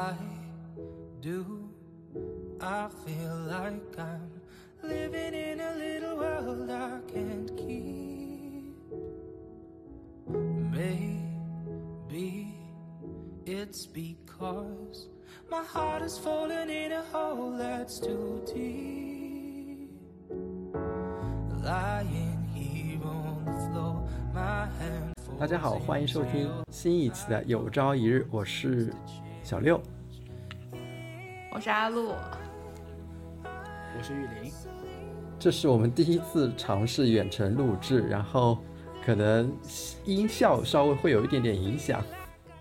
Why do I feel like I'm living in a little world I can't keep? Maybe it's because my heart is falling in a hole that's too deep. Lying here on the floor, my hand 大家好，欢迎收听新一期的《有朝一日》，我是小六。 我是阿露，我是玉林，这是我们第一次尝试远程录制，然后可能音效稍微会有一点点影响。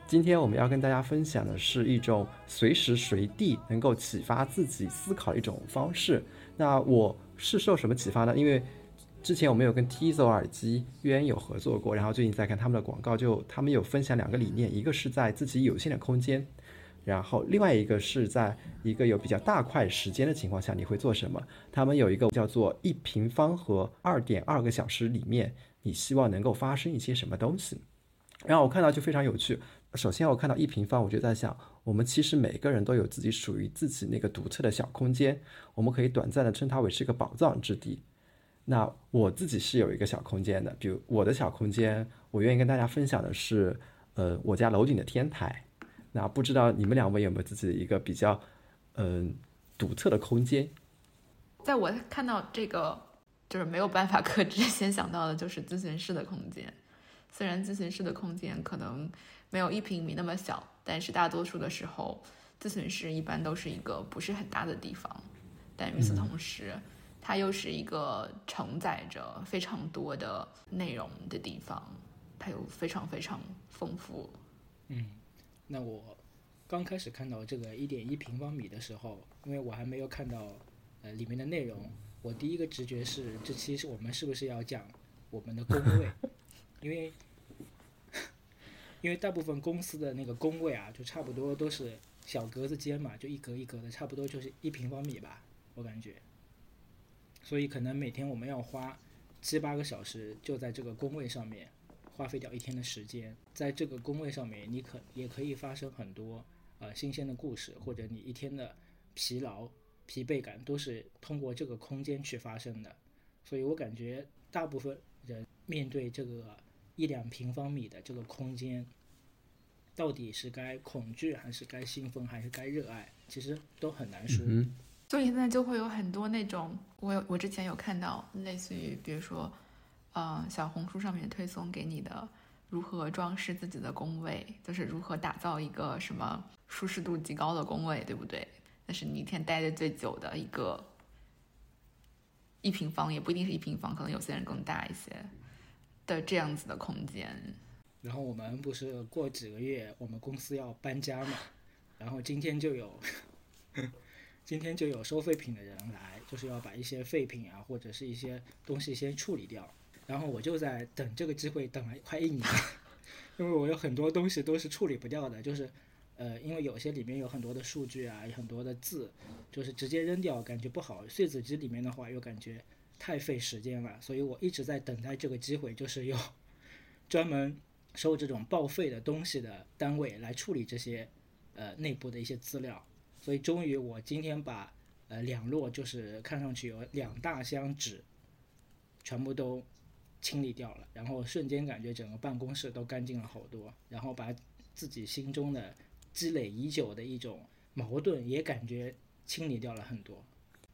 今天我们要跟大家分享的是一种随时随地能够启发自己思考的一种方式。那我是受什么启发呢？因为之前我们有跟 Tizo 耳机渊有合作过，然后最近在看他们的广告，就他们有分享两个理念，一个是在自己有限的空间，然后另外一个是在一个有比较大块时间的情况下你会做什么。他们有一个叫做一平方和二点二个小时里面，你希望能够发生一些什么东西。然后我看到就非常有趣。首先我看到一平方，我就在想，我们其实每个人都有自己属于自己那个独特的小空间，我们可以短暂的称它为是一个宝藏之地。那我自己是有一个小空间的，比如我的小空间，我愿意跟大家分享的是，呃，我家楼顶的天台。那不知道你们两位有没有自己的一个比较，嗯、独特的空间？在我看到这个就是没有办法克制，先想到的就是咨询室的空间。虽然咨询室的空间可能没有一平米那么小，但是大多数的时候，咨询室一般都是一个不是很大的地方。但与此同时，它又是一个承载着非常多的内容的地方，它又非常非常丰富。嗯，那我刚开始看到这个一点一平方米的时候，因为我还没有看到呃里面的内容，我第一个直觉是这期是我们是不是要讲我们的工位，因为因为大部分公司的那个工位啊，就差不多都是小格子间嘛，就一格一格的，差不多就是一平方米吧，我感觉。所以可能每天我们要花七八个小时就在这个工位上面花费掉一天的时间，在这个工位上面，你可也可以发生很多呃新鲜的故事，或者你一天的疲劳、疲惫感都是通过这个空间去发生的。所以我感觉大部分人面对这个一两平方米的这个空间，到底是该恐惧，还是该兴奋，还是该热爱，其实都很难说。嗯所以现在就会有很多那种，我有我之前有看到，类似于比如说，呃，小红书上面推送给你的如何装饰自己的工位，就是如何打造一个什么舒适度极高的工位，对不对？那是你一天待的最久的一个一平方，也不一定是一平方，可能有些人更大一些的这样子的空间。然后我们不是过几个月我们公司要搬家嘛，然后今天就有，今天就有收废品的人来，就是要把一些废品啊或者是一些东西先处理掉。然后我就在等这个机会，等了快一年，因为我有很多东西都是处理不掉的，就是呃，因为有些里面有很多的数据啊，有很多的字，就是直接扔掉感觉不好，碎纸机里面的话又感觉太费时间了，所以我一直在等待这个机会，就是有专门收这种报废的东西的单位来处理这些呃内部的一些资料，所以终于我今天把呃两摞就是看上去有两大箱纸全部都清理掉了，然后瞬间感觉整个办公室都干净了好多，然后把自己心中的积累已久的一种矛盾也感觉清理掉了很多，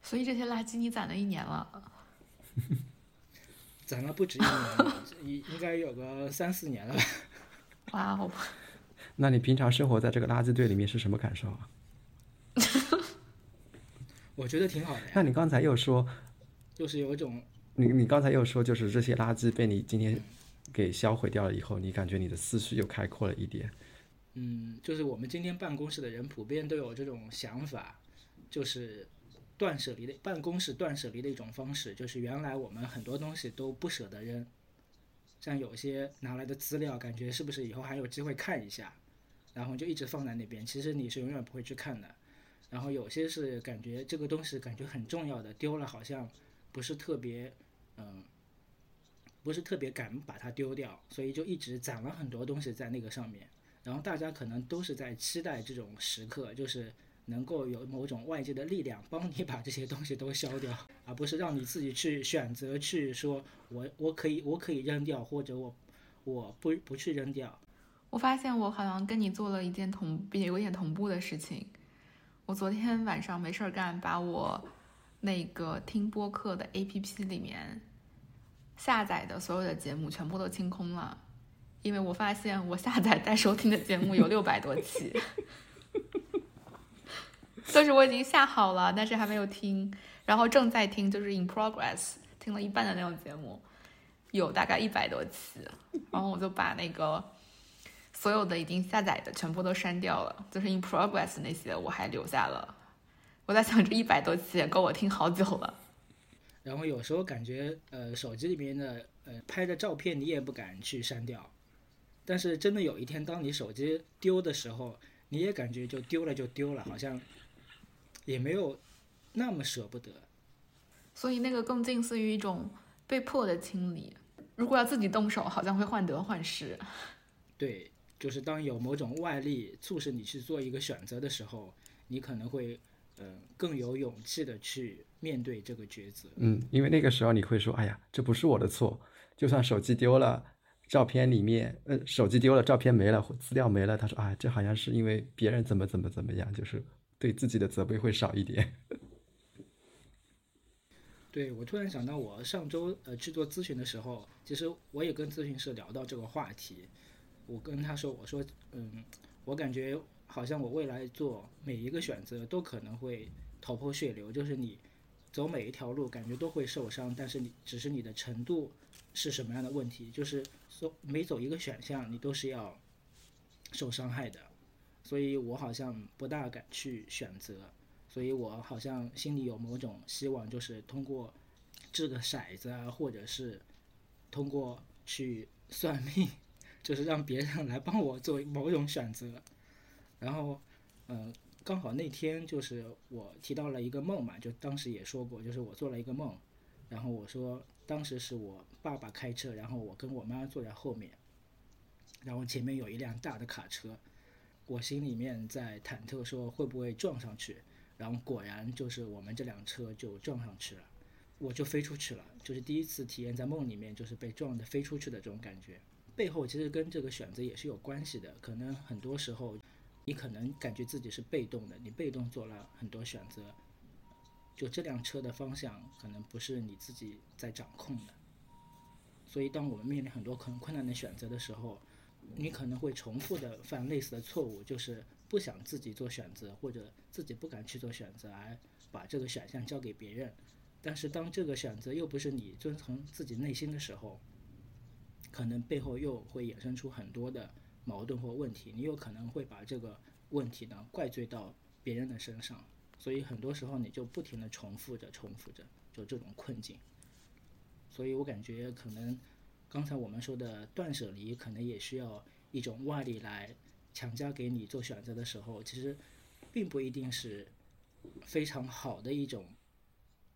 所以这些垃圾你攒了一年了，攒了不止一年，应应该有个三四年了吧。哇哦！那你平常生活在这个垃圾堆里面是什么感受啊？我觉得挺好的呀，那你刚才又说，就是有一种你你刚才又说，就是这些垃圾被你今天给销毁掉了以后，你感觉你的思绪又开阔了一点。嗯，就是我们今天办公室的人普遍都有这种想法，就是断舍离的办公室断舍离的一种方式，就是原来我们很多东西都不舍得扔，像有些拿来的资料，感觉是不是以后还有机会看一下，然后就一直放在那边，其实你是永远不会去看的。然后有些是感觉这个东西感觉很重要的，丢了好像不是特别，嗯、不是特别敢把它丢掉，所以就一直攒了很多东西在那个上面。然后大家可能都是在期待这种时刻，就是能够有某种外界的力量帮你把这些东西都消掉，而不是让你自己去选择去说我我可以我可以扔掉，或者我我不不去扔掉。我发现我好像跟你做了一件同也有点同步的事情。我昨天晚上没事儿干，把我那个听播客的 APP 里面下载的所有的节目全部都清空了。因为我发现我下载待收听的节目有六百多期，都是我已经下好了，但是还没有听，然后正在听，就是 in progress，听了一半的那种节目，有大概一百多期，然后我就把那个所有的已经下载的全部都删掉了，就是 in progress 那些我还留下了。我在想，这一百多期也够我听好久了。然后有时候感觉，呃，手机里面的呃拍的照片你也不敢去删掉。但是真的有一天，当你手机丢的时候，你也感觉就丢了就丢了，好像也没有那么舍不得。所以那个更近似于一种被迫的清理。如果要自己动手，好像会患得患失。对，就是当有某种外力促使你去做一个选择的时候，你可能会呃更有勇气的去面对这个抉择。嗯，因为那个时候你会说：“哎呀，这不是我的错，就算手机丢了。”照片里面，呃，手机丢了，照片没了，资料没了。他说啊，这好像是因为别人怎么怎么怎么样，就是对自己的责备会少一点。对我突然想到，我上周呃去做咨询的时候，其实我也跟咨询师聊到这个话题。我跟他说，我说，嗯，我感觉好像我未来做每一个选择都可能会头破血流，就是你走每一条路感觉都会受伤，但是你只是你的程度是什么样的问题，就是。说每走一个选项，你都是要受伤害的，所以我好像不大敢去选择，所以我好像心里有某种希望，就是通过掷个骰子啊，或者是通过去算命，就是让别人来帮我做某种选择。然后，嗯，刚好那天就是我提到了一个梦嘛，就当时也说过，就是我做了一个梦，然后我说。当时是我爸爸开车，然后我跟我妈坐在后面，然后前面有一辆大的卡车，我心里面在忐忑，说会不会撞上去，然后果然就是我们这辆车就撞上去了，我就飞出去了，就是第一次体验在梦里面就是被撞的飞出去的这种感觉，背后其实跟这个选择也是有关系的，可能很多时候你可能感觉自己是被动的，你被动做了很多选择。就这辆车的方向可能不是你自己在掌控的，所以当我们面临很多很困难的选择的时候，你可能会重复的犯类似的错误，就是不想自己做选择，或者自己不敢去做选择，而把这个选项交给别人。但是当这个选择又不是你遵从自己内心的时候，可能背后又会衍生出很多的矛盾或问题，你有可能会把这个问题呢怪罪到别人的身上。所以很多时候你就不停的重复着、重复着，就这种困境。所以我感觉可能刚才我们说的断舍离，可能也需要一种外力来强加给你做选择的时候，其实并不一定是非常好的一种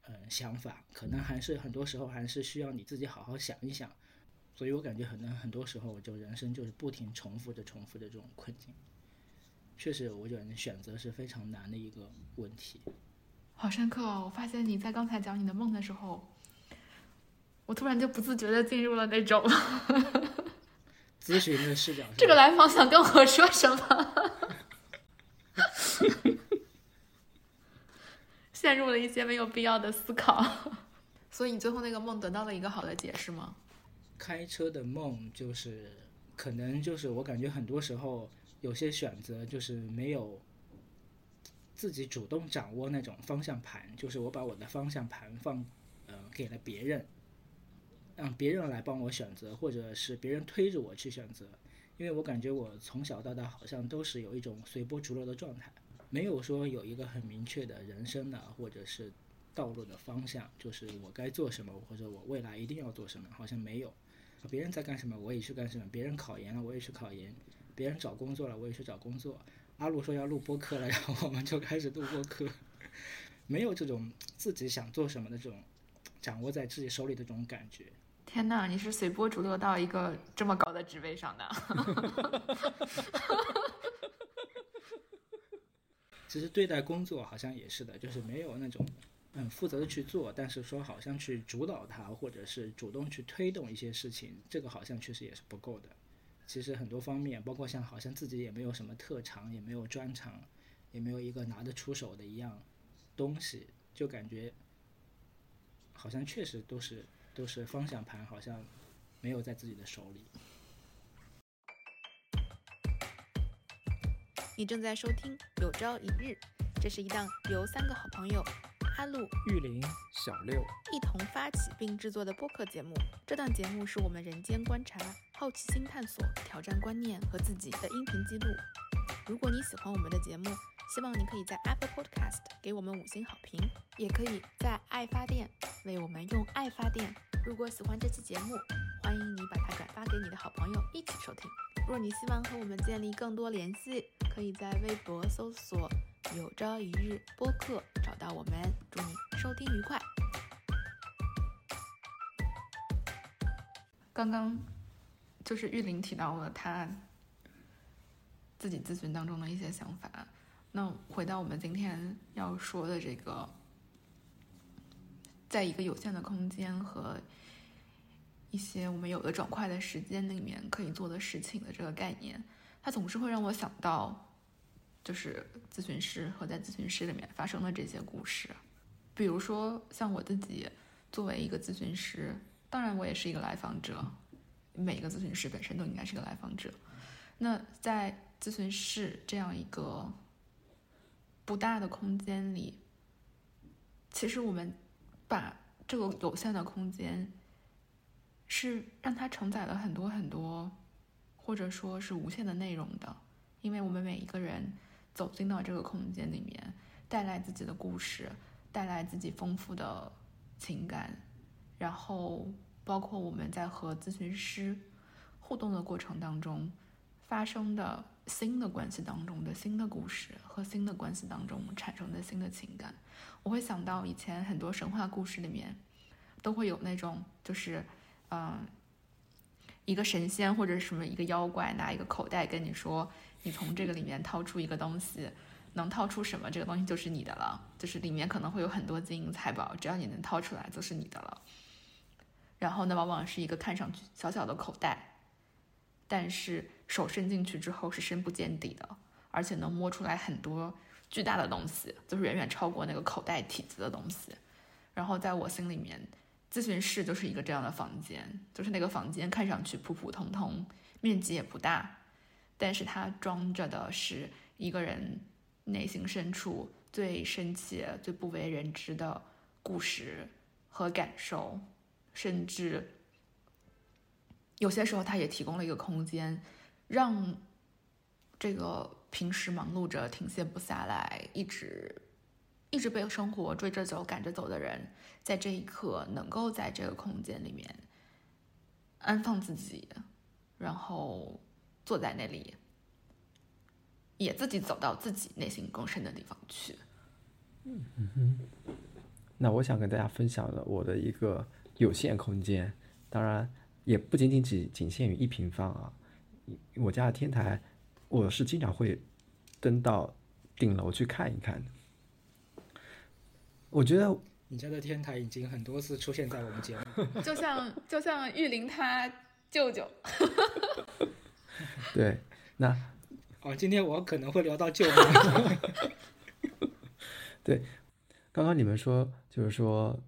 嗯想法，可能还是很多时候还是需要你自己好好想一想。所以我感觉很多很多时候我就人生就是不停重复着、重复着这种困境。确实，我觉得选择是非常难的一个问题。好深刻哦！我发现你在刚才讲你的梦的时候，我突然就不自觉的进入了那种 咨询的视角。这个来访想跟我说什么？陷入了一些没有必要的思考。所以你最后那个梦得到了一个好的解释吗？开车的梦就是，可能就是我感觉很多时候。有些选择就是没有自己主动掌握那种方向盘，就是我把我的方向盘放呃给了别人，让别人来帮我选择，或者是别人推着我去选择。因为我感觉我从小到大好像都是有一种随波逐流的状态，没有说有一个很明确的人生的或者是道路的方向，就是我该做什么或者我未来一定要做什么，好像没有。别人在干什么，我也去干什么；别人考研了，我也去考研；别人找工作了，我也去找工作。阿鲁说要录播客了，然后我们就开始录播客。没有这种自己想做什么的这种掌握在自己手里的这种感觉。天哪，你是随波逐流到一个这么高的职位上的？其实对待工作好像也是的，就是没有那种嗯负责的去做，但是说好像去主导它，或者是主动去推动一些事情，这个好像确实也是不够的。其实很多方面，包括像好像自己也没有什么特长，也没有专长，也没有一个拿得出手的一样东西，就感觉好像确实都是都是方向盘，好像没有在自己的手里。你正在收听《有朝一日》，这是一档由三个好朋友阿路、玉林，小六，一同发起并制作的播客节目。这档节目是我们人间观察、好奇心探索、挑战观念和自己的音频记录。如果你喜欢我们的节目，希望你可以在 Apple Podcast 给我们五星好评，也可以在爱发电为我们用爱发电。如果喜欢这期节目，欢迎你把它转发给你的好朋友一起收听。若你希望和我们建立更多联系，可以在微博搜索“有朝一日播客”找到我们。祝你收听愉快。刚刚就是玉林提到了他自己咨询当中的一些想法。那回到我们今天要说的这个，在一个有限的空间和一些我们有的转快的时间里面可以做的事情的这个概念，它总是会让我想到，就是咨询师和在咨询室里面发生的这些故事。比如说，像我自己作为一个咨询师，当然我也是一个来访者，每一个咨询师本身都应该是个来访者。那在咨询室这样一个不大的空间里，其实我们把这个有限的空间，是让它承载了很多很多，或者说是无限的内容的。因为我们每一个人走进到这个空间里面，带来自己的故事，带来自己丰富的情感，然后包括我们在和咨询师互动的过程当中发生的新的关系当中的新的故事和新的关系当中产生的新的情感，我会想到以前很多神话故事里面都会有那种就是嗯、一个神仙或者什么一个妖怪拿一个口袋跟你说，你从这个里面掏出一个东西，能掏出什么，这个东西就是你的了。就是里面可能会有很多金银财宝，只要你能掏出来，就是你的了。然后呢，往往是一个看上去小小的口袋，但是手伸进去之后是深不见底的，而且能摸出来很多巨大的东西，就是远远超过那个口袋体积的东西。然后在我心里面，咨询室就是一个这样的房间，就是那个房间看上去普普通通，面积也不大，但是它装着的是一个人内心深处最深切、最不为人知的故事和感受，甚至有些时候，它也提供了一个空间，让这个平时忙碌着、停歇不下来、一直一直被生活追着走、赶着走的人，在这一刻能够在这个空间里面安放自己，然后坐在那里，也自己走到自己内心更深的地方去。嗯哼那我想跟大家分享的我的一个有限空间，当然也不仅仅仅仅限于一平方啊。我家的天台，我是经常会登到顶楼去看一看的。我觉得你家的天台已经很多次出现在我们节目，就像就像玉林他舅舅，对，那哦，今天我可能会聊到舅妈。刚刚你们说，就是说，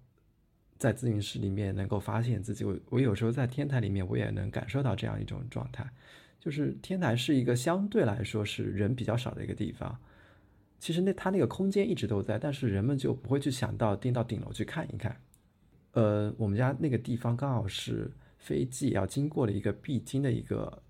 在咨询室里面能够发现自己，我我有时候在天台里面，我也能感受到这样一种状态，就是天台是一个相对来说是人比较少的一个地方。其实那它那个空间一直都在，但是人们就不会去想到订到顶楼去看一看。呃，我们家那个地方刚好是飞机要经过的一个必经的一个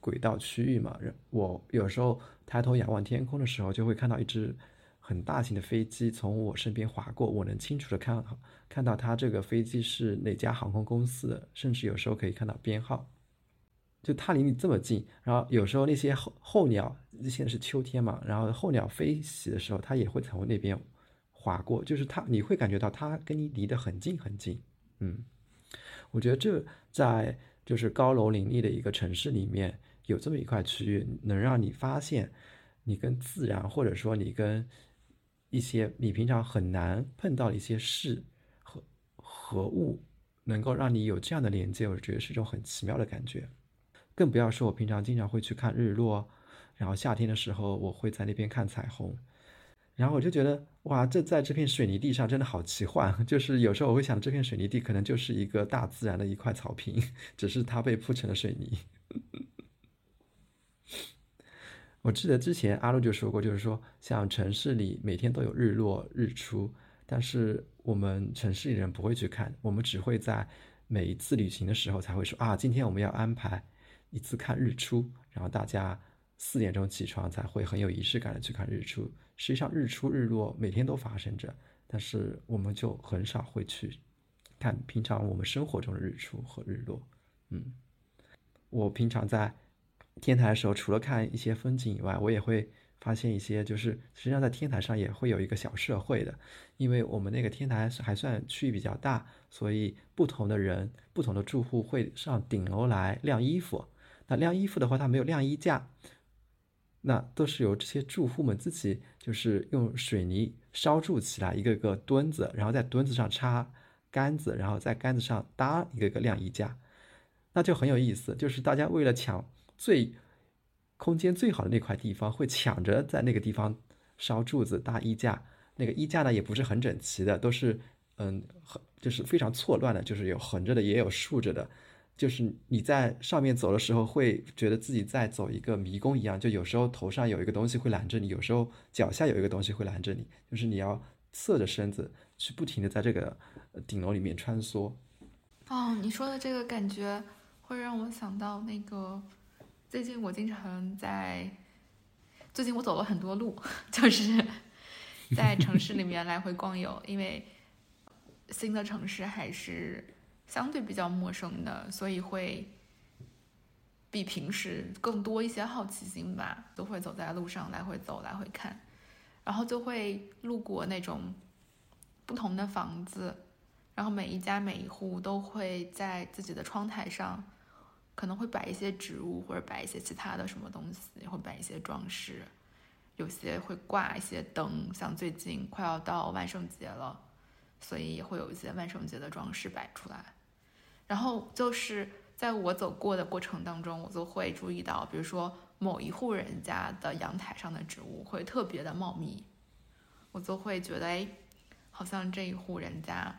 轨道区域嘛。人我有时候抬头仰望天空的时候，就会看到一只很大型的飞机从我身边划过，我能清楚的看看到它这个飞机是哪家航空公司的，甚至有时候可以看到编号。就它离你这么近，然后有时候那些候候鸟，现在是秋天嘛，然后候鸟飞行的时候，它也会从那边划过，就是它你会感觉到它跟你离得很近很近。嗯，我觉得这在就是高楼林立的一个城市里面有这么一块区域，能让你发现你跟自然，或者说你跟一些你平常很难碰到的一些事和和物，能够让你有这样的连接，我觉得是一种很奇妙的感觉。更不要说我平常经常会去看日落，然后夏天的时候我会在那边看彩虹，然后我就觉得哇，这在这片水泥地上真的好奇幻。就是有时候我会想，这片水泥地可能就是一个大自然的一块草坪，只是它被铺成了水泥。我记得之前阿路就说过，就是说像城市里每天都有日落日出，但是我们城市里人不会去看，我们只会在每一次旅行的时候才会说啊，今天我们要安排一次看日出，然后大家四点钟起床才会很有仪式感的去看日出。实际上日出日落每天都发生着，但是我们就很少会去看平常我们生活中的日出和日落。嗯，我平常在。天台的时候，除了看一些风景以外，我也会发现一些，就是实际上在天台上也会有一个小社会的，因为我们那个天台还算区域比较大，所以不同的人、不同的住户会上顶楼来晾衣服。那晾衣服的话，它没有晾衣架，那都是由这些住户们自己就是用水泥烧筑起来一个个墩子，然后在墩子上插杆子，然后在杆子上搭一个个晾衣架，那就很有意思，就是大家为了抢。最空间最好的那块地方，会抢着在那个地方烧柱子搭衣架。那个衣架呢，也不是很整齐的，都是嗯，很就是非常错乱的，就是有横着的，也有竖着的。就是你在上面走的时候，会觉得自己在走一个迷宫一样。就有时候头上有一个东西会拦着你，有时候脚下有一个东西会拦着你，就是你要侧着身子去不停的在这个顶楼里面穿梭。哦，你说的这个感觉会让我想到那个。最近我经常在，最近我走了很多路，就是在城市里面来回逛游，因为新的城市还是相对比较陌生的，所以会比平时更多一些好奇心吧，都会走在路上来回走来回看，然后就会路过那种不同的房子，然后每一家每一户都会在自己的窗台上。可能会摆一些植物，或者摆一些其他的什么东西，会摆一些装饰，有些会挂一些灯，像最近快要到万圣节了，所以也会有一些万圣节的装饰摆出来。然后就是在我走过的过程当中，我就会注意到，比如说某一户人家的阳台上的植物会特别的茂密，我就会觉得，哎，好像这一户人家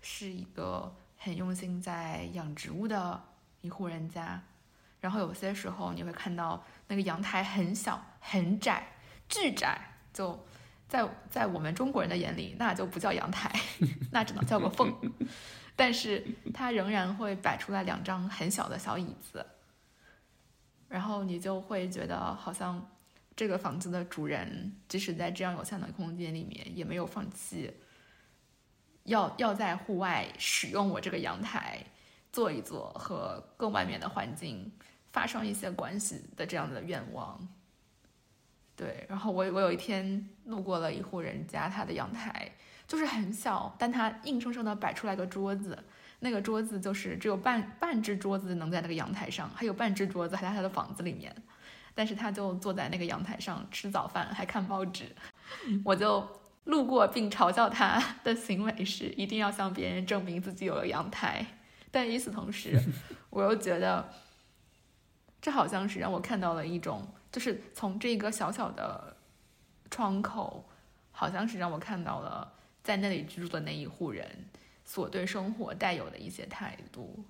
是一个很用心在养植物的。一户人家，然后有些时候你会看到那个阳台很小、很窄、巨窄，就在在我们中国人的眼里，那就不叫阳台，那只能叫个缝。但是它仍然会摆出来两张很小的小椅子，然后你就会觉得好像这个房子的主人，即使在这样有限的空间里面，也没有放弃要要在户外使用我这个阳台。坐一坐和更外面的环境发生一些关系的这样的愿望，对。然后我我有一天路过了一户人家，他的阳台就是很小，但他硬生生的摆出来个桌子，那个桌子就是只有半半只桌子能在那个阳台上，还有半只桌子还在他的房子里面，但是他就坐在那个阳台上吃早饭，还看报纸。我就路过并嘲笑他的行为是一定要向别人证明自己有了阳台。但与此同时，我又觉得，这好像是让我看到了一种，就是从这个小小的窗口，好像是让我看到了在那里居住的那一户人所对生活带有的一些态度。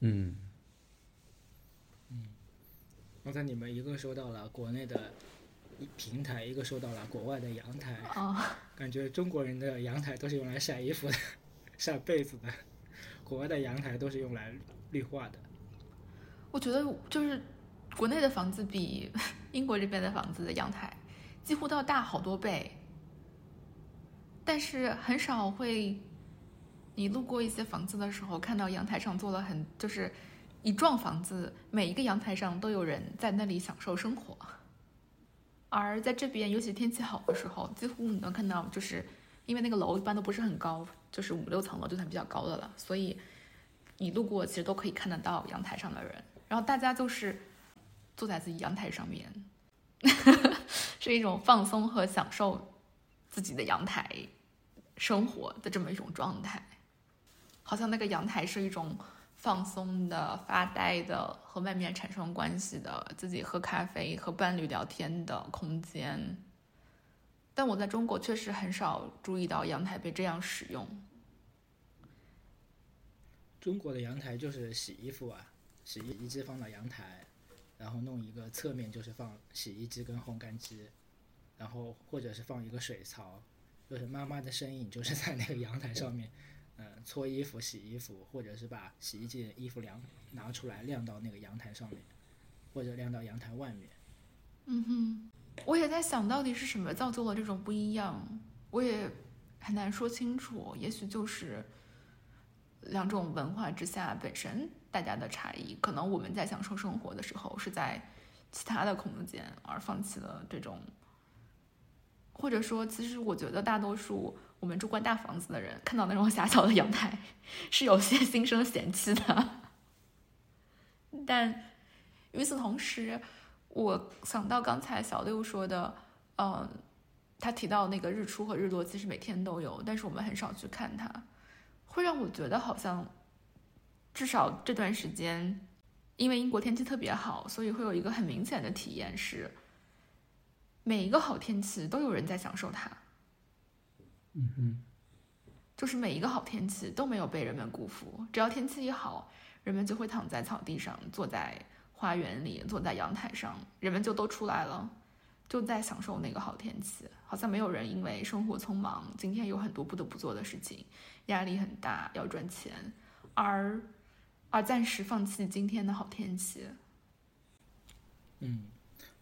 嗯，嗯，刚才你们一个说到了国内的平台，一个说到了国外的阳台，啊，感觉中国人的阳台都是用来晒衣服的、晒被子的。国外的阳台都是用来绿化的。我觉得就是国内的房子比 英国这边的房子的阳台几乎都要大好多倍，但是很少会你路过一些房子的时候看到阳台上做了很就是一幢房子，每一个阳台上都有人在那里享受生活。而在这边，尤其天气好的时候，几乎你能看到，就是因为那个楼一般都不是很高。就是五六层楼就算比较高的了，所以你路过其实都可以看得到阳台上的人。然后大家就是坐在自己阳台上面，是一种放松和享受自己的阳台生活的这么一种状态。好像那个阳台是一种放松的、发呆的、和外面产生关系的、自己喝咖啡、和伴侣聊天的空间。但我在中国确实很少注意到阳台被这样使用。中国的阳台就是洗衣服啊，洗衣机放到阳台，然后弄一个侧面就是放洗衣机跟烘干机，然后或者是放一个水槽，就是妈妈的身影就是在那个阳台上面，嗯，搓衣服、洗衣服，或者是把洗衣机的衣服晾拿出来晾到那个阳台上面，或者晾到阳台外面。嗯哼，我也在想到底是什么造就了这种不一样，我也很难说清楚，也许就是。两种文化之下本身大家的差异，可能我们在享受生活的时候是在其他的空间，而放弃了这种，或者说，其实我觉得大多数我们住惯大房子的人，看到那种狭小的阳台，是有些心生嫌弃的。但与此同时，我想到刚才小六说的，嗯，他提到那个日出和日落，其实每天都有，但是我们很少去看它。会让我觉得好像，至少这段时间，因为英国天气特别好，所以会有一个很明显的体验是，每一个好天气都有人在享受它。嗯哼，就是每一个好天气都没有被人们辜负，只要天气一好，人们就会躺在草地上，坐在花园里，坐在阳台上，人们就都出来了。就在享受那个好天气，好像没有人因为生活匆忙，今天有很多不得不做的事情，压力很大，要赚钱，而而暂时放弃今天的好天气。嗯，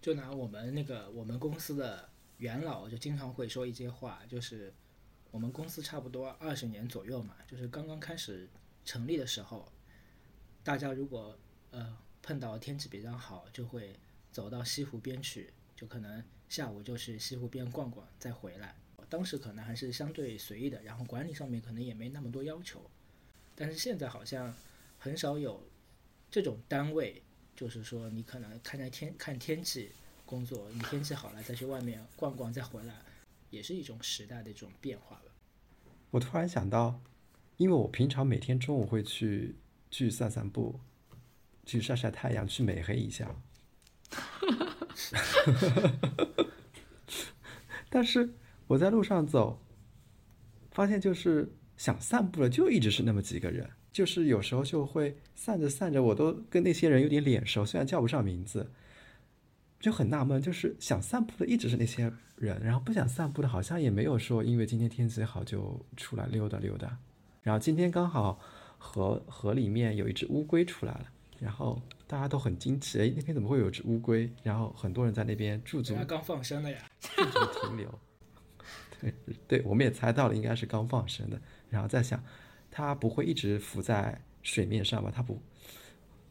就拿我们那个我们公司的元老就经常会说一些话，就是我们公司差不多二十年左右嘛，就是刚刚开始成立的时候，大家如果呃碰到天气比较好，就会走到西湖边去。就可能下午就去西湖边逛逛，再回来。当时可能还是相对随意的，然后管理上面可能也没那么多要求。但是现在好像很少有这种单位，就是说你可能看在天看天气工作，你天气好了再去外面逛逛再回来，也是一种时代的这种变化吧。我突然想到，因为我平常每天中午会去去散散步，去晒晒太阳，去美黑一下。但是我在路上走，发现就是想散步的就一直是那么几个人，就是有时候就会散着散着，我都跟那些人有点脸熟，虽然叫不上名字，就很纳闷，就是想散步的一直是那些人，然后不想散步的好像也没有说因为今天天气好就出来溜达溜达，然后今天刚好河河里面有一只乌龟出来了，然后。大家都很惊奇，哎，那边怎么会有只乌龟？然后很多人在那边驻足，刚放生的呀，驻足停留。对对，我们也猜到了，应该是刚放生的。然后再想，它不会一直浮在水面上吧？它不，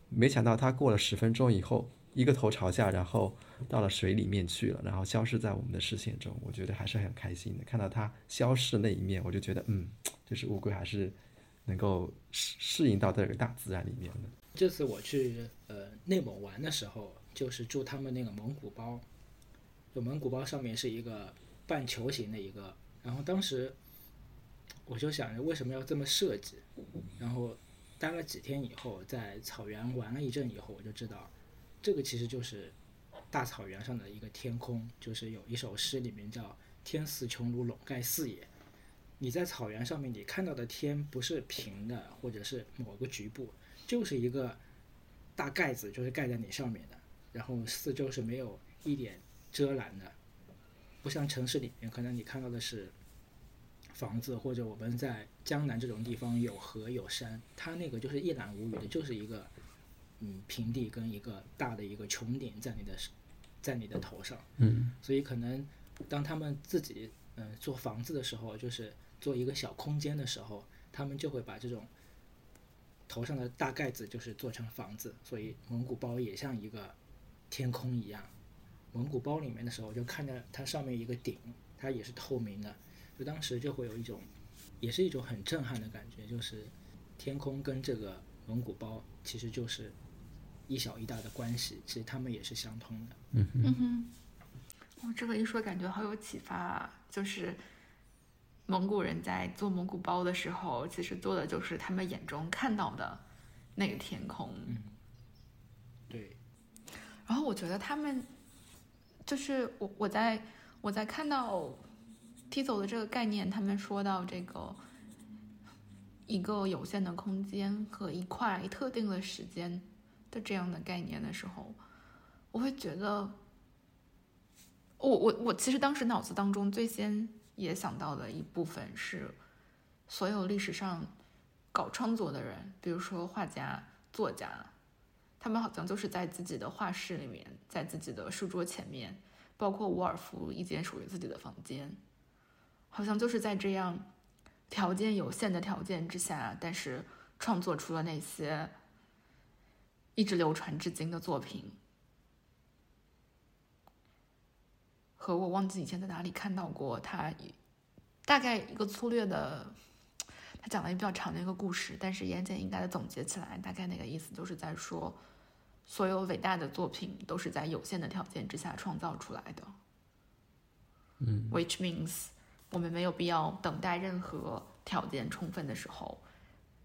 没想到它过了十分钟以后，一个头朝下，然后到了水里面去了，然后消失在我们的视线中。我觉得还是很开心的，看到它消失那一面，我就觉得，嗯，就是乌龟还是能够适适应到这个大自然里面的。这次我去呃内蒙玩的时候，就是住他们那个蒙古包，就蒙古包上面是一个半球形的一个，然后当时我就想着为什么要这么设计，然后待了几天以后，在草原玩了一阵以后，我就知道这个其实就是大草原上的一个天空，就是有一首诗里面叫“天似穹庐笼盖四野”，你在草原上面你看到的天不是平的，或者是某个局部。就是一个大盖子，就是盖在你上面的，然后四周是没有一点遮拦的，不像城市里面，可能你看到的是房子，或者我们在江南这种地方有河有山，它那个就是一览无余的，就是一个嗯平地跟一个大的一个穹顶在你的在你的头上，嗯，所以可能当他们自己嗯做房子的时候，就是做一个小空间的时候，他们就会把这种。头上的大盖子就是做成房子，所以蒙古包也像一个天空一样。蒙古包里面的时候，就看着它上面一个顶，它也是透明的，就当时就会有一种，也是一种很震撼的感觉，就是天空跟这个蒙古包其实就是一小一大的关系，其实他们也是相通的。嗯嗯哼，哦，这个一说感觉好有启发啊！就是蒙古人在做蒙古包的时候，其实做的就是他们眼中看到的那个天空。嗯，对。然后我觉得他们就是我我在我在看到踢走的这个概念，他们说到这个一个有限的空间和一块特定的时间的这样的概念的时候，我会觉得。我我我其实当时脑子当中最先也想到的一部分是，所有历史上搞创作的人，比如说画家、作家，他们好像就是在自己的画室里面，在自己的书桌前面，包括伍尔夫一间属于自己的房间，好像就是在这样条件有限的条件之下，但是创作出了那些一直流传至今的作品。和我忘记以前在哪里看到过他，大概一个粗略的，他讲了一个比较长的一个故事，但是言简意赅的总结起来，大概那个意思就是在说，所有伟大的作品都是在有限的条件之下创造出来的。嗯，which means 我们没有必要等待任何条件充分的时候，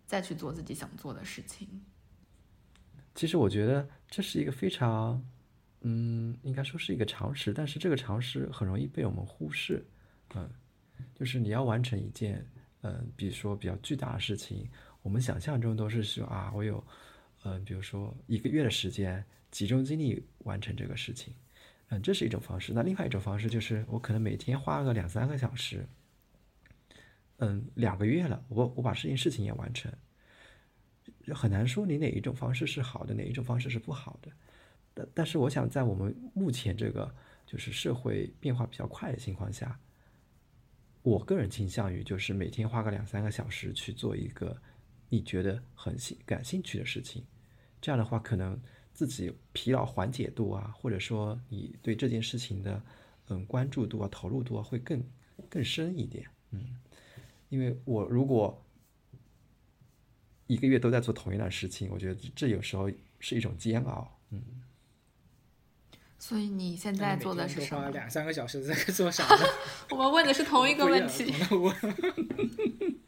再去做自己想做的事情。其实我觉得这是一个非常。嗯，应该说是一个常识，但是这个常识很容易被我们忽视。嗯，就是你要完成一件，嗯，比如说比较巨大的事情，我们想象中都是说啊，我有，嗯，比如说一个月的时间，集中精力完成这个事情。嗯，这是一种方式。那另外一种方式就是，我可能每天花个两三个小时，嗯，两个月了，我我把这件事情也完成。很难说你哪一种方式是好的，哪一种方式是不好的。但但是，我想在我们目前这个就是社会变化比较快的情况下，我个人倾向于就是每天花个两三个小时去做一个你觉得很兴感兴趣的事情，这样的话，可能自己疲劳缓解度啊，或者说你对这件事情的嗯关注度啊、投入度啊会更更深一点。嗯，因为我如果一个月都在做同样的事情，我觉得这有时候是一种煎熬。嗯。所以你现在做的是什么？两三个小时在做啥？我们问的是同一个问题。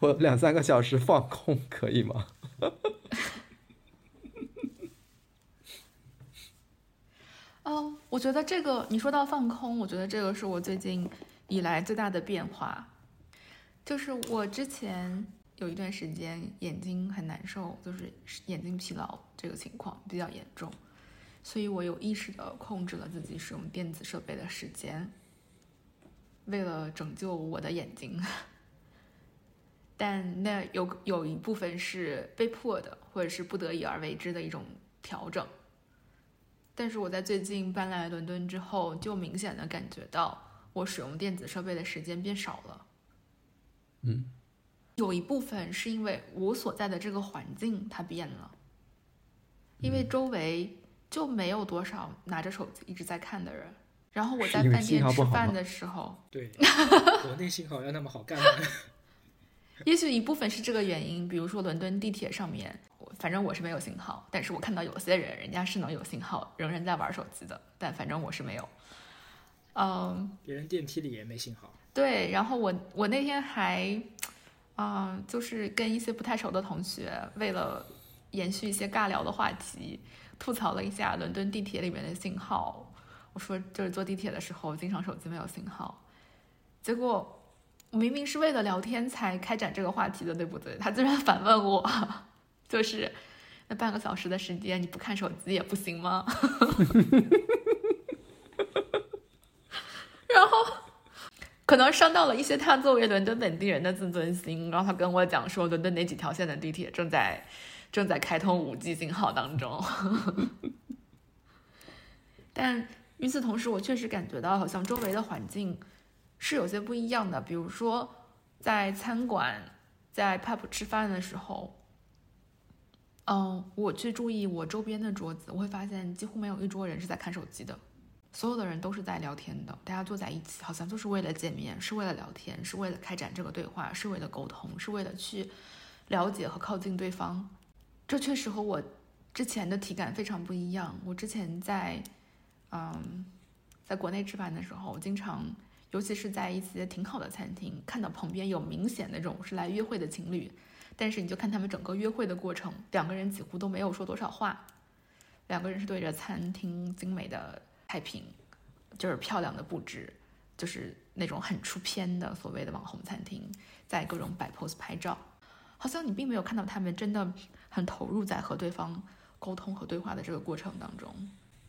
我两三个小时放空可以吗？哦，我觉得这个你说到放空，我觉得这个是我最近以来最大的变化。就是我之前有一段时间眼睛很难受，就是眼睛疲劳这个情况比较严重。所以我有意识的控制了自己使用电子设备的时间，为了拯救我的眼睛。但那有有一部分是被迫的，或者是不得已而为之的一种调整。但是我在最近搬来伦敦之后，就明显的感觉到我使用电子设备的时间变少了。嗯，有一部分是因为我所在的这个环境它变了，因为周围。就没有多少拿着手机一直在看的人。然后我在饭店吃饭的时候，对，国内信号要那么好干嘛？也许一部分是这个原因。比如说伦敦地铁上面，反正我是没有信号，但是我看到有些人，人家是能有信号，仍然在玩手机的。但反正我是没有。嗯，别人电梯里也没信号。对，然后我我那天还，啊，就是跟一些不太熟的同学，为了延续一些尬聊的话题。吐槽了一下伦敦地铁里面的信号，我说就是坐地铁的时候经常手机没有信号，结果我明明是为了聊天才开展这个话题的，对不对？他居然反问我，就是那半个小时的时间你不看手机也不行吗？然后可能伤到了一些他作为伦敦本地人的自尊心，然后他跟我讲说伦敦哪几条线的地铁正在。正在开通五 G 信号当中，但与此同时，我确实感觉到好像周围的环境是有些不一样的。比如说，在餐馆、在 pub 吃饭的时候，嗯，我去注意我周边的桌子，我会发现几乎没有一桌人是在看手机的，所有的人都是在聊天的。大家坐在一起，好像就是为了见面，是为了聊天，是为了开展这个对话，是为了沟通，是为了去了解和靠近对方。这确实和我之前的体感非常不一样。我之前在，嗯，在国内吃饭的时候，我经常，尤其是在一些挺好的餐厅，看到旁边有明显那种是来约会的情侣，但是你就看他们整个约会的过程，两个人几乎都没有说多少话，两个人是对着餐厅精美的菜品，就是漂亮的布置，就是那种很出片的所谓的网红餐厅，在各种摆 pose 拍照，好像你并没有看到他们真的很投入在和对方沟通和对话的这个过程当中。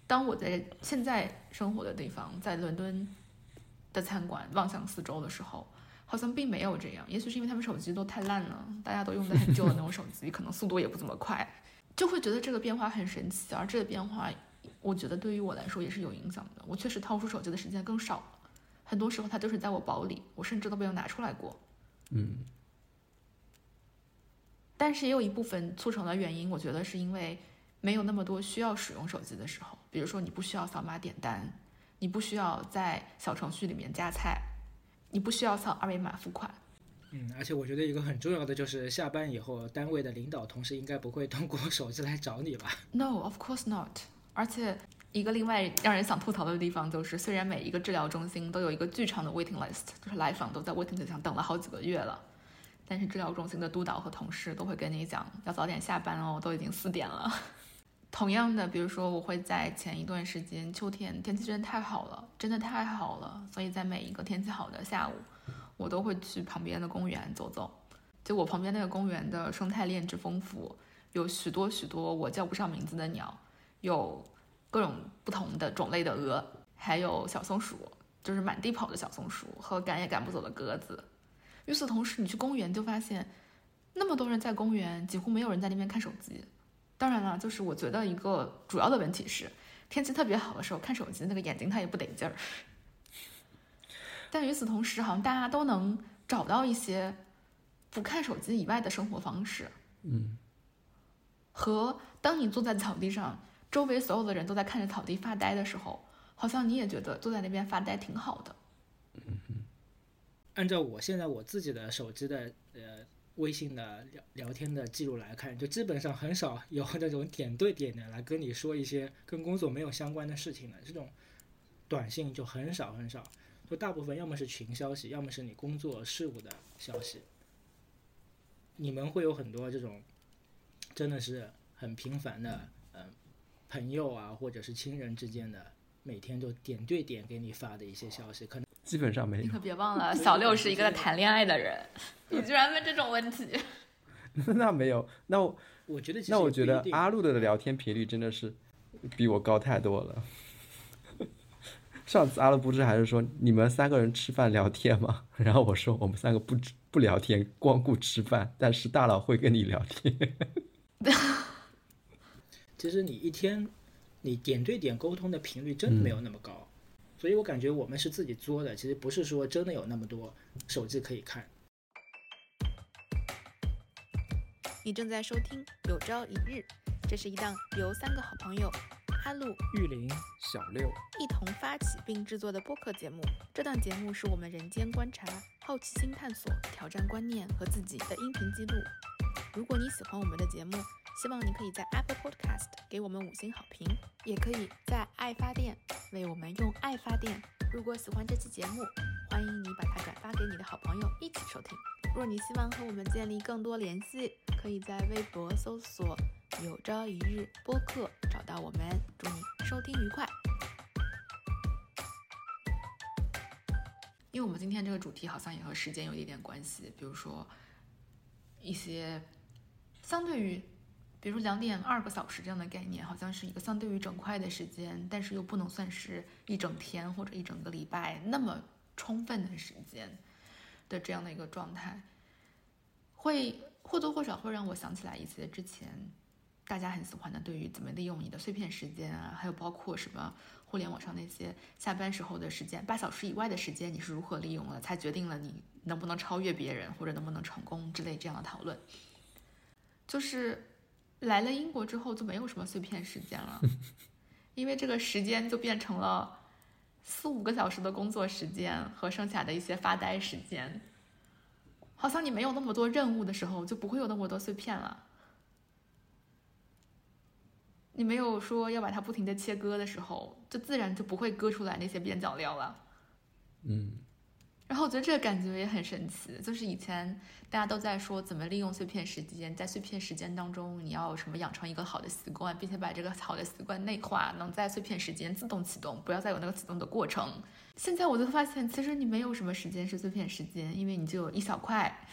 当我在现在生活的地方，在伦敦的餐馆望向四周的时候，好像并没有这样。也许是因为他们手机都太烂了，大家都用的很旧的那种手机，可能速度也不怎么快，就会觉得这个变化很神奇。而这个变化，我觉得对于我来说也是有影响的。我确实掏出手机的时间更少了，很多时候它都是在我包里，我甚至都没有拿出来过。嗯，但是也有一部分促成的原因，我觉得是因为没有那么多需要使用手机的时候。比如说，你不需要扫码点单，你不需要在小程序里面加菜，你不需要扫二维码付款。嗯，而且我觉得一个很重要的就是下班以后，单位的领导同事应该不会通过手机来找你吧？No，of course not。而且一个另外让人想吐槽的地方就是，虽然每一个治疗中心都有一个巨长的 waiting list，就是来访都在 waiting list 上等了好几个月了，但是治疗中心的督导和同事都会跟你讲要早点下班哦，都已经四点了。同样的，比如说我会在前一段时间，秋天天气真的太好了，真的太好了，所以在每一个天气好的下午，我都会去旁边的公园走走。就我旁边那个公园的生态链之丰富，有许多许多我叫不上名字的鸟，有各种不同的种类的鹅，还有小松鼠，就是满地跑的小松鼠和赶也赶不走的鸽子。与此同时，你去公园就发现，那么多人在公园，几乎没有人在那边看手机。当然了，就是我觉得一个主要的问题是，天气特别好的时候看手机，那个眼睛它也不得劲儿。但与此同时，好像大家都能找到一些不看手机以外的生活方式。嗯。和当你坐在草地上，周围所有的人都在看着草地发呆的时候，好像你也觉得坐在那边发呆挺好的。嗯哼。按照我现在我自己的手机的呃。微信的聊聊天的记录来看，就基本上很少有 那种点对点的来跟你说一些跟工作没有相关的事情的这种短信就很少很少，就大部分要么是群消息，要么是你工作事务的消息。你们会有很多这种真的是很频繁的，嗯，朋友啊或者是亲人之间的每天就点对点给你发的一些消息，可能。基本上没有。你可别忘了，小六是一个在谈恋爱的人，你居然问这种问题。那没有，那我我觉得，那我觉得阿路的聊天频率真的是比我高太多了。上次阿路不是还是说你们三个人吃饭聊天吗？然后我说我们三个不不聊天，光顾吃饭，但是大佬会跟你聊天。其实你一天你点对点沟通的频率真的没有那么高。所以我感觉我们是自己作的，其实不是说真的有那么多手机可以看。你正在收听《有朝一日》，这是一档由三个好朋友阿路、玉林、小六一同发起并制作的播客节目。这档节目是我们人间观察、好奇心探索、挑战观念和自己的音频记录。如果你喜欢我们的节目，希望你可以在 Apple Podcast 给我们五星好评，也可以在爱发电为我们用爱发电。如果喜欢这期节目，欢迎你把它转发给你的好朋友一起收听。若你希望和我们建立更多联系，可以在微博搜索“有朝一日播客”找到我们。祝你收听愉快！因为我们今天这个主题好像也和时间有一点关系，比如说一些相对于。比如两点二个小时这样的概念，好像是一个相对于整块的时间，但是又不能算是一整天或者一整个礼拜那么充分的时间的这样的一个状态，会或多或少会让我想起来一些之前大家很喜欢的对于怎么利用你的碎片时间啊，还有包括什么互联网上那些下班时候的时间，八小时以外的时间你是如何利用了，才决定了你能不能超越别人或者能不能成功之类这样的讨论，就是。来了英国之后就没有什么碎片时间了，因为这个时间就变成了四五个小时的工作时间和剩下的一些发呆时间。好像你没有那么多任务的时候，就不会有那么多碎片了。你没有说要把它不停的切割的时候，就自然就不会割出来那些边角料了。嗯，然后我觉得这个感觉也很神奇，就是以前大家都在说怎么利用碎片时间，在碎片时间当中你要什么养成一个好的习惯，并且把这个好的习惯内化，能在碎片时间自动启动，不要再有那个启动的过程。现在我就发现，其实你没有什么时间是碎片时间，因为你就有一小块，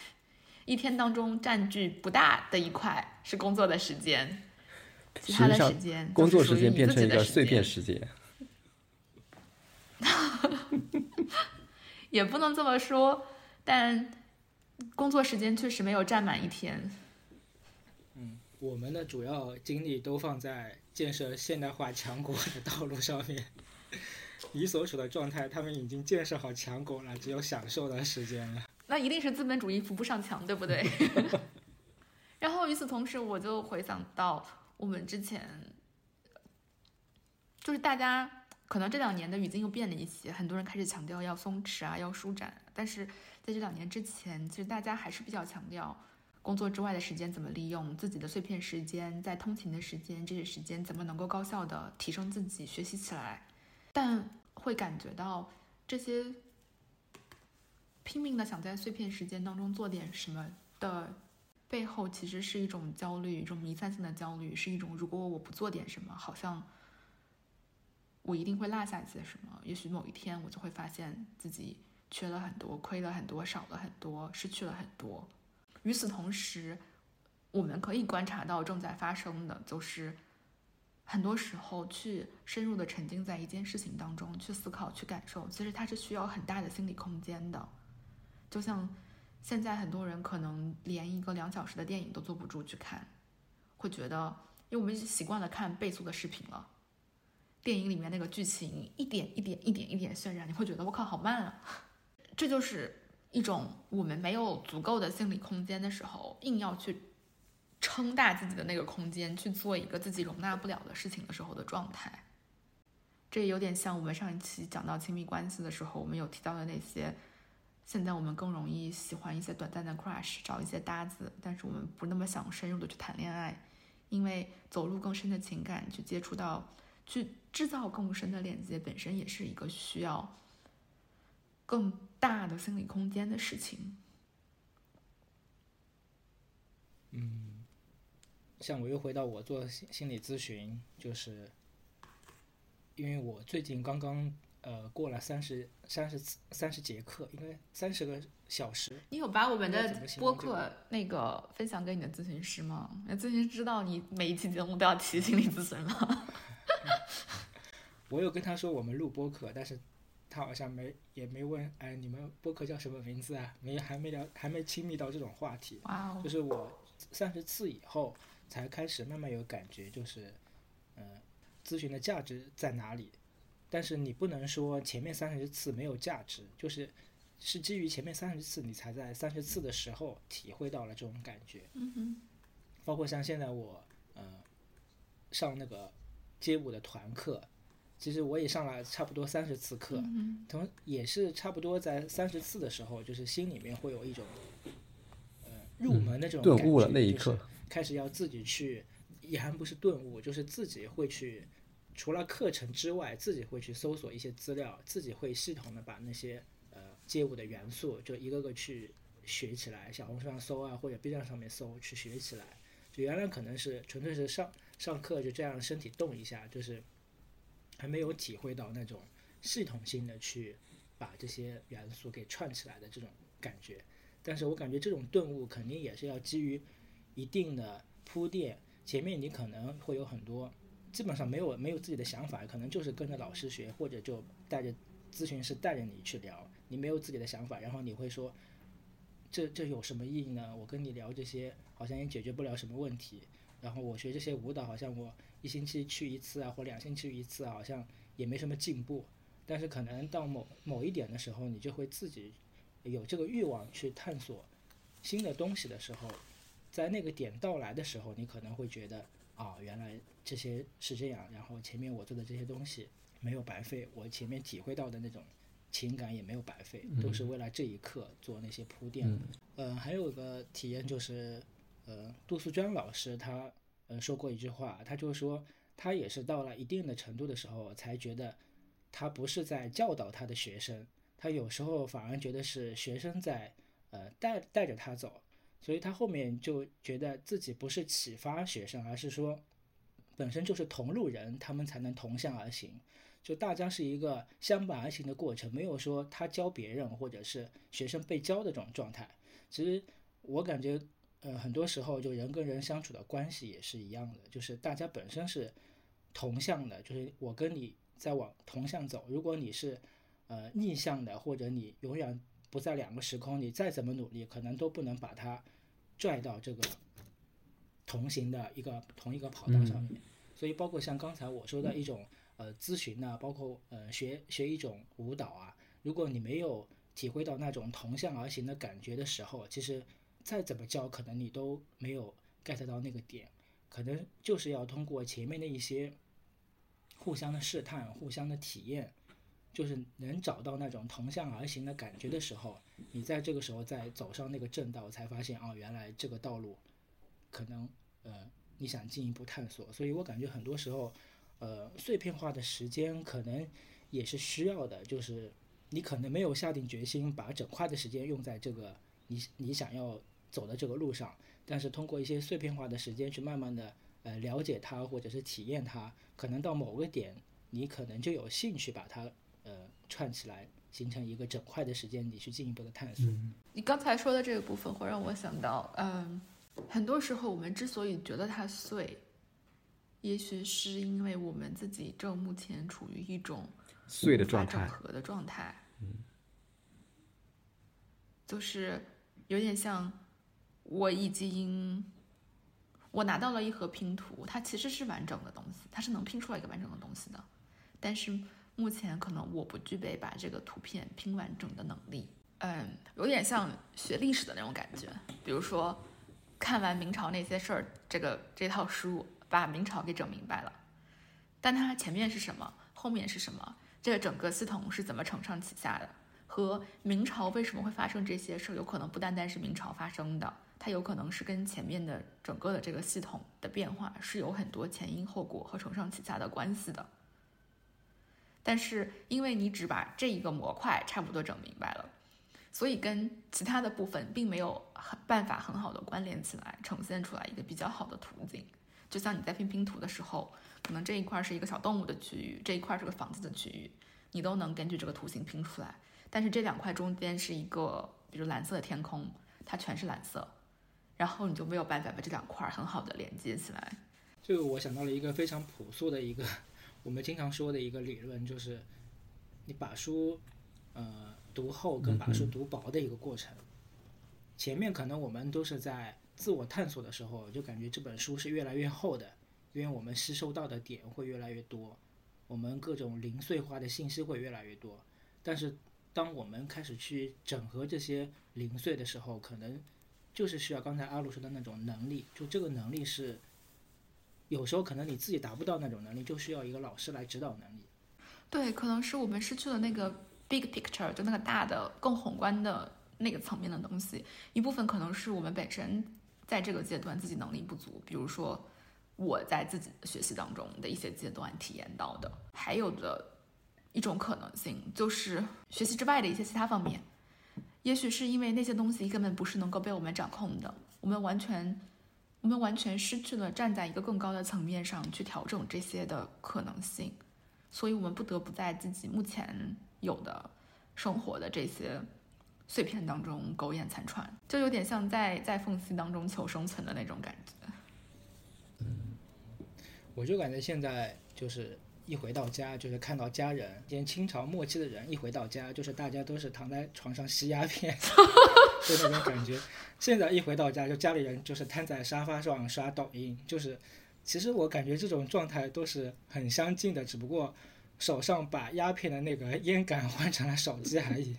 一天当中占据不大的一块是工作的时间，其他的时间工作时间变成一个碎片时间。也不能这么说，但工作时间确实没有占满一天。嗯我们的主要精力都放在建设现代化强国的道路上面。你所处的状态，他们已经建设好强国了，只有享受的时间了。那一定是资本主义扶不上墙，对不对？然后与此同时，我就回想到我们之前，就是大家可能这两年的语境又变了一些，很多人开始强调要松弛啊，要舒展。但是在这两年之前，其实大家还是比较强调工作之外的时间怎么利用，自己的碎片时间，在通勤的时间这些时间怎么能够高效的提升自己，学习起来。但会感觉到这些拼命的想在碎片时间当中做点什么的背后，其实是一种焦虑，一种弥散性的焦虑，是一种如果我不做点什么，好像我一定会落下一些什么。也许某一天我就会发现自己缺了很多，亏了很多，少了很多，失去了很多。与此同时，我们可以观察到正在发生的就是。很多时候，去深入的沉浸在一件事情当中，去思考、去感受，其实它是需要很大的心理空间的。就像现在很多人可能连一个两小时的电影都坐不住去看，会觉得，因为我们习惯了看倍速的视频了，电影里面那个剧情一点一点、一点一点渲染，你会觉得我靠，好慢啊！这就是一种我们没有足够的心理空间的时候，硬要去。撑大自己的那个空间去做一个自己容纳不了的事情的时候的状态，这有点像我们上一期讲到亲密关系的时候，我们有提到的那些。现在我们更容易喜欢一些短暂的 crush，找一些搭子，但是我们不那么想深入的去谈恋爱，因为走入更深的情感，去接触到，去制造更深的链接，本身也是一个需要更大的心理空间的事情。嗯，像我又回到我做心心理咨询，就是因为我最近刚刚呃过了三十三十次三十节课，应该三十个小时。你有把我们的播客那个分享给你的咨询师吗？那咨询师知道你每一期节目都要提心理咨询吗？我有跟他说我们录播客，但是他好像没也没问，哎，你们播客叫什么名字啊？没还没聊，还没亲密到这种话题。哇哦就，是我三十次以后才开始慢慢有感觉，就是，呃，咨询的价值在哪里？但是你不能说前面三十次没有价值，就是是基于前面三十次你才在三十次的时候体会到了这种感觉。嗯哼，包括像现在我呃上那个街舞的团课，其实我也上了差不多三十次课，嗯同也是差不多在三十次的时候，就是心里面会有一种呃入门的这种感觉，顿悟了那一就是刻，开始要自己去，也还不是顿悟，就是自己会去，除了课程之外，自己会去搜索一些资料，自己会系统的把那些呃街舞的元素就一个个去学起来，小红书上搜啊，或者 B 站上面搜去学起来。就原来可能是纯粹是上上课就这样身体动一下，就是还没有体会到那种系统性的去把这些元素给串起来的这种感觉。但是我感觉这种顿悟肯定也是要基于一定的铺垫，前面你可能会有很多，基本上没有没有自己的想法，可能就是跟着老师学，或者就带着咨询师带着你去聊，你没有自己的想法，然后你会说，这这有什么意义呢？我跟你聊这些好像也解决不了什么问题，然后我学这些舞蹈好像我一星期去一次啊，或两星期去一次啊，好像也没什么进步，但是可能到某某一点的时候，你就会自己有这个欲望去探索新的东西的时候，在那个点到来的时候，你可能会觉得啊，原来这些是这样，然后前面我做的这些东西没有白费，我前面体会到的那种情感也没有白费，都是为了这一刻做那些铺垫嗯。呃，还有一个体验就是，呃，杜素娟老师她呃说过一句话，她就说她也是到了一定的程度的时候，才觉得他不是在教导他的学生，他有时候反而觉得是学生在呃带带着他走，所以他后面就觉得自己不是启发学生，而是说本身就是同路人，他们才能同向而行。就大家是一个相伴而行的过程，没有说他教别人或者是学生被教的这种状态。其实我感觉，呃，很多时候就人跟人相处的关系也是一样的，就是大家本身是同向的，就是我跟你在往同向走。如果你是呃逆向的，或者你永远不在两个时空，你再怎么努力，可能都不能把它拽到这个同行的一个同一个跑道上面。所以，包括像刚才我说的一种。呃，咨询呢，包括呃学学一种舞蹈啊，如果你没有体会到那种同向而行的感觉的时候，其实再怎么教，可能你都没有 get 到那个点，可能就是要通过前面的一些互相的试探、互相的体验，就是能找到那种同向而行的感觉的时候，你在这个时候再走上那个正道，才发现哦，原来这个道路可能呃你想进一步探索，所以我感觉很多时候。呃，碎片化的时间可能也是需要的，就是你可能没有下定决心把整块的时间用在这个你你想要走的这个路上，但是通过一些碎片化的时间去慢慢的呃了解它或者是体验它，可能到某个点你可能就有兴趣把它呃串起来，形成一个整块的时间，你去进一步的探索。你刚才说的这个部分会让我想到，嗯，很多时候我们之所以觉得它碎。也许是因为我们自己正目前处于一种碎的状态、整合的状态，嗯，就是有点像我已经我拿到了一盒拼图，它其实是完整的东西，它是能拼出来一个完整的东西的，但是目前可能我不具备把这个图片拼完整的能力，嗯，有点像学历史的那种感觉，比如说看完明朝那些事儿，这个这套书。把明朝给整明白了，但它前面是什么，后面是什么？这个整个系统是怎么承上启下的？和明朝为什么会发生这些事儿，有可能不单单是明朝发生的，它有可能是跟前面的整个的这个系统的变化是有很多前因后果和承上启下的关系的。但是因为你只把这一个模块差不多整明白了，所以跟其他的部分并没有很办法很好的关联起来，呈现出来一个比较好的途径。就像你在拼拼图的时候，可能这一块是一个小动物的区域，这一块是个房子的区域，你都能根据这个图形拼出来。但是这两块中间是一个，比如蓝色的天空，它全是蓝色，然后你就没有办法把这两块很好的连接起来。就我想到了一个非常朴素的一个，我们经常说的一个理论，就是你把书呃读厚跟把书读薄的一个过程。前面可能我们都是在。自我探索的时候，就感觉这本书是越来越厚的，因为我们吸收到的点会越来越多，我们各种零碎化的信息会越来越多。但是，当我们开始去整合这些零碎的时候，可能就是需要刚才阿鲁说的那种能力。就这个能力是，有时候可能你自己达不到那种能力，就需要一个老师来指导能力。对，可能是我们失去了那个 big picture，就那个大的、更宏观的那个层面的东西。一部分可能是我们本身。在这个阶段，自己能力不足，比如说我在自己学习当中的一些阶段体验到的，还有的一种可能性就是学习之外的一些其他方面，也许是因为那些东西根本不是能够被我们掌控的，我们完全我们完全失去了站在一个更高的层面上去调整这些的可能性，所以我们不得不在自己目前有的生活的这些。碎片当中苟延残喘，就有点像在在缝隙当中求生存的那种感觉。我就感觉现在就是一回到家，就是看到家人，以前清朝末期的人一回到家，就是大家都是躺在床上吸鸦片，就那种感觉。现在一回到家，就家里人就是瘫在沙发上刷抖音，就是其实我感觉这种状态都是很相近的，只不过手上把鸦片的那个烟杆换成了手机而已。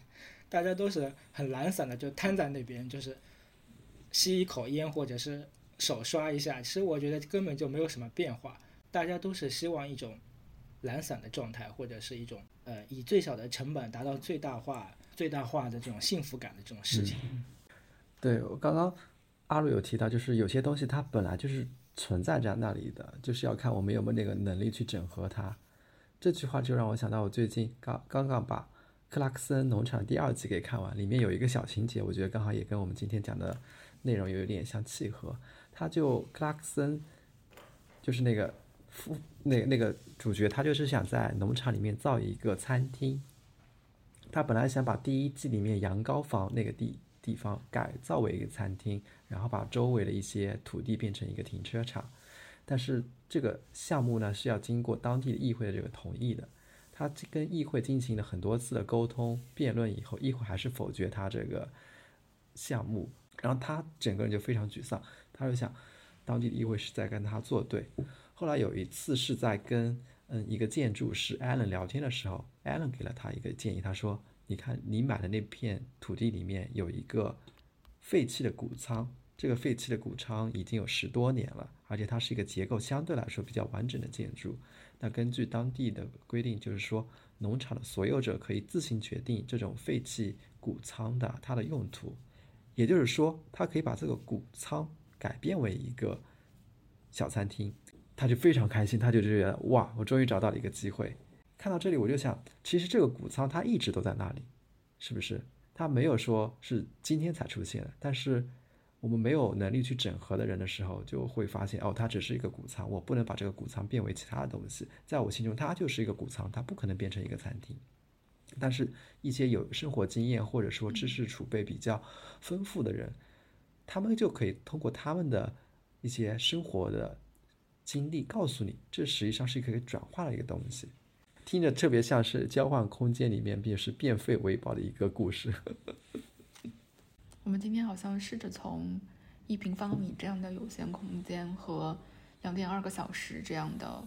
大家都是很懒散的，就瘫在那边，就是吸一口烟，或者是手刷一下。其实我觉得根本就没有什么变化。大家都是希望一种懒散的状态，或者是一种呃以最小的成本达到最大化、最大化的这种幸福感的这种事情。对我刚刚阿鲁有提到，就是有些东西它本来就是存在在那里的，就是要看我们有没有那个能力去整合它。这句话就让我想到，我最近刚刚刚把克拉克森农场第二季给看完，里面有一个小情节，我觉得刚好也跟我们今天讲的内容有一点相契合。他就克拉克森，就是那个副那那个主角，他就是想在农场里面造一个餐厅。他本来想把第一季里面羊羔房那个地地方改造为一个餐厅，然后把周围的一些土地变成一个停车场。但是这个项目呢是要经过当地的议会的这个同意的。他跟议会进行了很多次的沟通辩论以后，议会还是否决他这个项目。然后他整个人就非常沮丧，他就想，当地的议会是在跟他作对。后来有一次是在跟嗯一个建筑师 Allen 聊天的时候，Allen 给了他一个建议，他说：“你看你买的那片土地里面有一个废弃的谷仓，这个废弃的谷仓已经有十多年了，而且它是一个结构相对来说比较完整的建筑。那根据当地的规定，就是说农场的所有者可以自行决定这种废弃谷仓的它的用途。”也就是说，他可以把这个谷仓改变为一个小餐厅，他就非常开心，他就觉得哇，我终于找到了一个机会。看到这里，我就想，其实这个谷仓它一直都在那里，是不是？它没有说是今天才出现的。但是我们没有能力去整合的人的时候，就会发现，哦，它只是一个谷仓，我不能把这个谷仓变为其他的东西。在我心中，它就是一个谷仓，它不可能变成一个餐厅。但是，一些有生活经验或者说知识储备比较丰富的人，他们就可以通过他们的一些生活的经历，告诉你，这实际上是可以转化的一个东西。听着特别像是交换空间里面便是变废为宝的一个故事。我们今天好像试着从一平方米这样的有限空间和两点二个小时这样的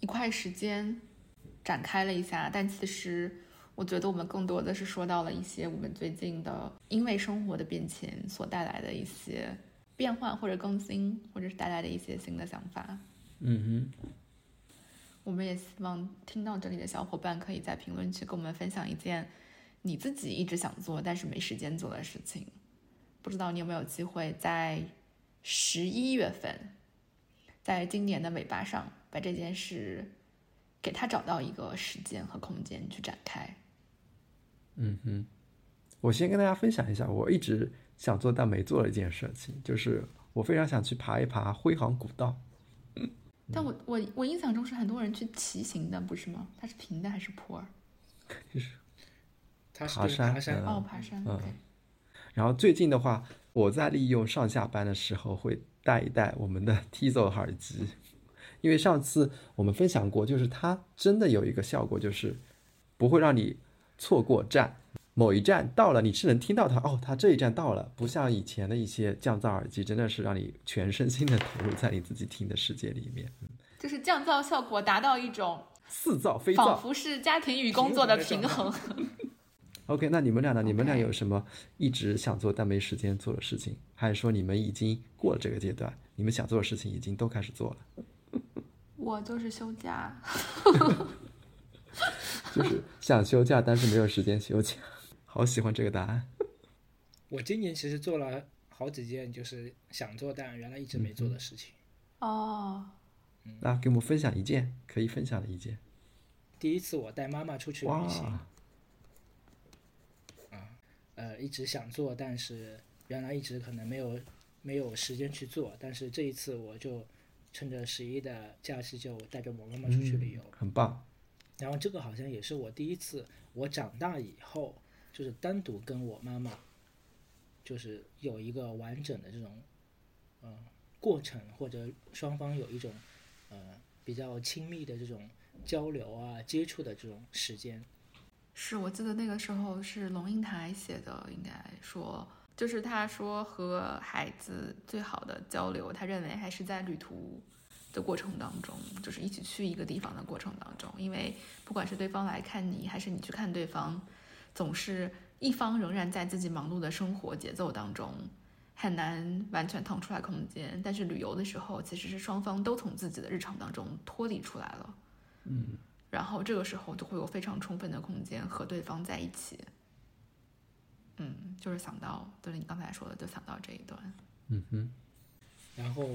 一块时间展开了一下，但其实。我觉得我们更多的是说到了一些我们最近的，因为生活的变迁所带来的一些变换或者更新，或者是带来的一些新的想法。嗯哼。我们也希望听到这里的小伙伴可以在评论区跟我们分享一件你自己一直想做但是没时间做的事情。不知道你有没有机会在十一月份，在今年的尾巴上把这件事给他找到一个时间和空间去展开。嗯哼，我先跟大家分享一下，我一直想做但没做的一件事情，就是我非常想去爬一爬辉煌古道。但我我我印象中是很多人去骑行的，不是吗？它是平的还是坡儿？就是爬山，爬山哦，爬山。嗯。然后最近的话，我在利用上下班的时候会带一带我们的 Tizo 耳机，因为上次我们分享过，就是它真的有一个效果，就是不会让你。错过站，某一站到了，你是能听到它哦，它这一站到了，不像以前的一些降噪耳机，真的是让你全身心的投入在你自己听的世界里面。就是降噪效果达到一种似噪非噪，仿佛是家庭与工作的平衡。OK，那你们俩呢？你们俩有什么一直想做但没时间做的事情？还是说你们已经过了这个阶段？你们想做的事情已经都开始做了？我就是休假。就是想休假，但是没有时间休假。好喜欢这个答案。我今年其实做了好几件，就是想做但原来一直没做的事情。哦。那给我们分享一件可以分享的一件。第一次我带妈妈出去旅行。啊，呃，一直想做，但是原来一直可能没有没有时间去做，但是这一次我就趁着十一的假期，就带着我妈妈出去旅游。很棒。然后这个好像也是我第一次，我长大以后就是单独跟我妈妈，就是有一个完整的这种，呃，过程或者双方有一种，呃，比较亲密的这种交流啊、接触的这种时间。是我记得那个时候是龙应台写的，应该说就是他说和孩子最好的交流，他认为还是在旅途。的过程当中，就是一起去一个地方的过程当中，因为不管是对方来看你，还是你去看对方，总是一方仍然在自己忙碌的生活节奏当中，很难完全腾出来空间。但是旅游的时候，其实是双方都从自己的日常当中脱离出来了，嗯，然后这个时候就会有非常充分的空间和对方在一起。嗯，就是想到，就是你刚才说的，就想到这一段。嗯哼。然后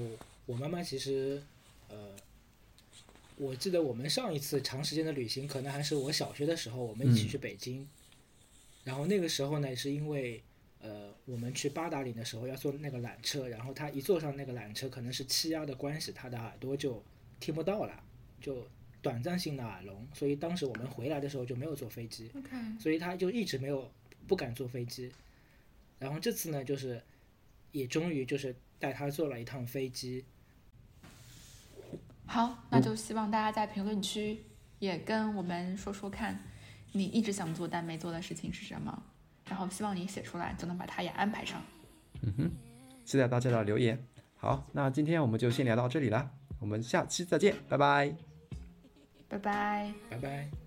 我妈妈其实，呃，我记得我们上一次长时间的旅行，可能还是我小学的时候，我们一起嗯去北京。然后那个时候呢，是因为呃，我们去八达岭的时候要坐那个缆车，然后他一坐上那个缆车，可能是气压的关系，他的耳朵就听不到了，就短暂性的耳聋，所以当时我们回来的时候就没有坐飞机。OK，所以他就一直没有不敢坐飞机。然后这次呢，就是也终于就是带他坐了一趟飞机。好，那就希望大家在评论区也跟我们说说看，你一直想做但没做的事情是什么，然后希望你写出来就能把它也安排上。嗯哼期待大家的留言。好，那今天我们就先聊到这里了，我们下期再见，拜拜。拜拜。拜拜。